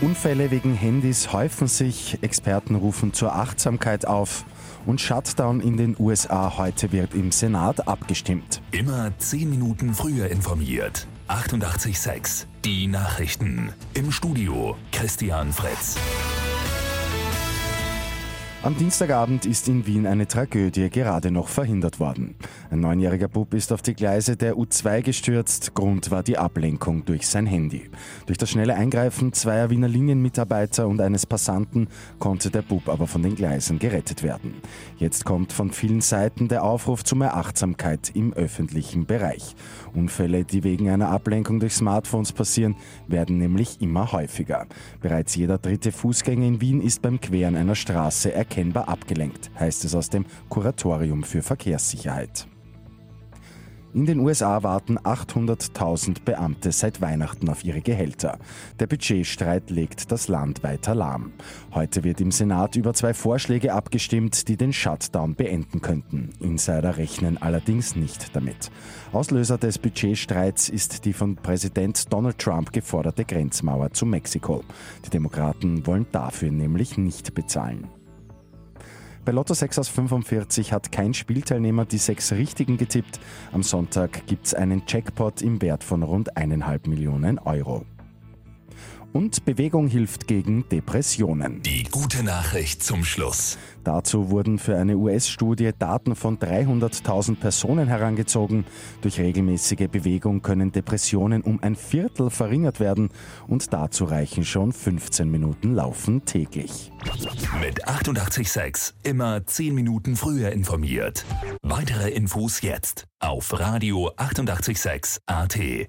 Unfälle wegen Handys häufen sich, Experten rufen zur Achtsamkeit auf und Shutdown in den USA heute wird im Senat abgestimmt. Immer 10 Minuten früher informiert. 88.6 Die Nachrichten. Im Studio Christian Fritz. Am Dienstagabend ist in Wien eine Tragödie gerade noch verhindert worden. Ein neunjähriger Bub ist auf die Gleise der U2 gestürzt. Grund war die Ablenkung durch sein Handy. Durch das schnelle Eingreifen zweier Wiener Linienmitarbeiter und eines Passanten konnte der Bub aber von den Gleisen gerettet werden. Jetzt kommt von vielen Seiten der Aufruf zu mehr Achtsamkeit im öffentlichen Bereich. Unfälle, die wegen einer Ablenkung durch Smartphones passieren, werden nämlich immer häufiger. Bereits jeder dritte Fußgänger in Wien ist beim Queren einer Straße erkannt erkennbar abgelenkt, heißt es aus dem Kuratorium für Verkehrssicherheit. In den USA warten 800.000 Beamte seit Weihnachten auf ihre Gehälter. Der Budgetstreit legt das Land weiter lahm. Heute wird im Senat über zwei Vorschläge abgestimmt, die den Shutdown beenden könnten. Insider rechnen allerdings nicht damit. Auslöser des Budgetstreits ist die von Präsident Donald Trump geforderte Grenzmauer zu Mexiko. Die Demokraten wollen dafür nämlich nicht bezahlen. Bei Lotto 6 aus 45 hat kein Spielteilnehmer die sechs Richtigen getippt. Am Sonntag gibt es einen Jackpot im Wert von rund eineinhalb Millionen Euro. Und Bewegung hilft gegen Depressionen. Die gute Nachricht zum Schluss. Dazu wurden für eine US-Studie Daten von 300.000 Personen herangezogen. Durch regelmäßige Bewegung können Depressionen um ein Viertel verringert werden und dazu reichen schon 15 Minuten Laufen täglich. Mit 886 immer 10 Minuten früher informiert. Weitere Infos jetzt auf Radio 886 AT.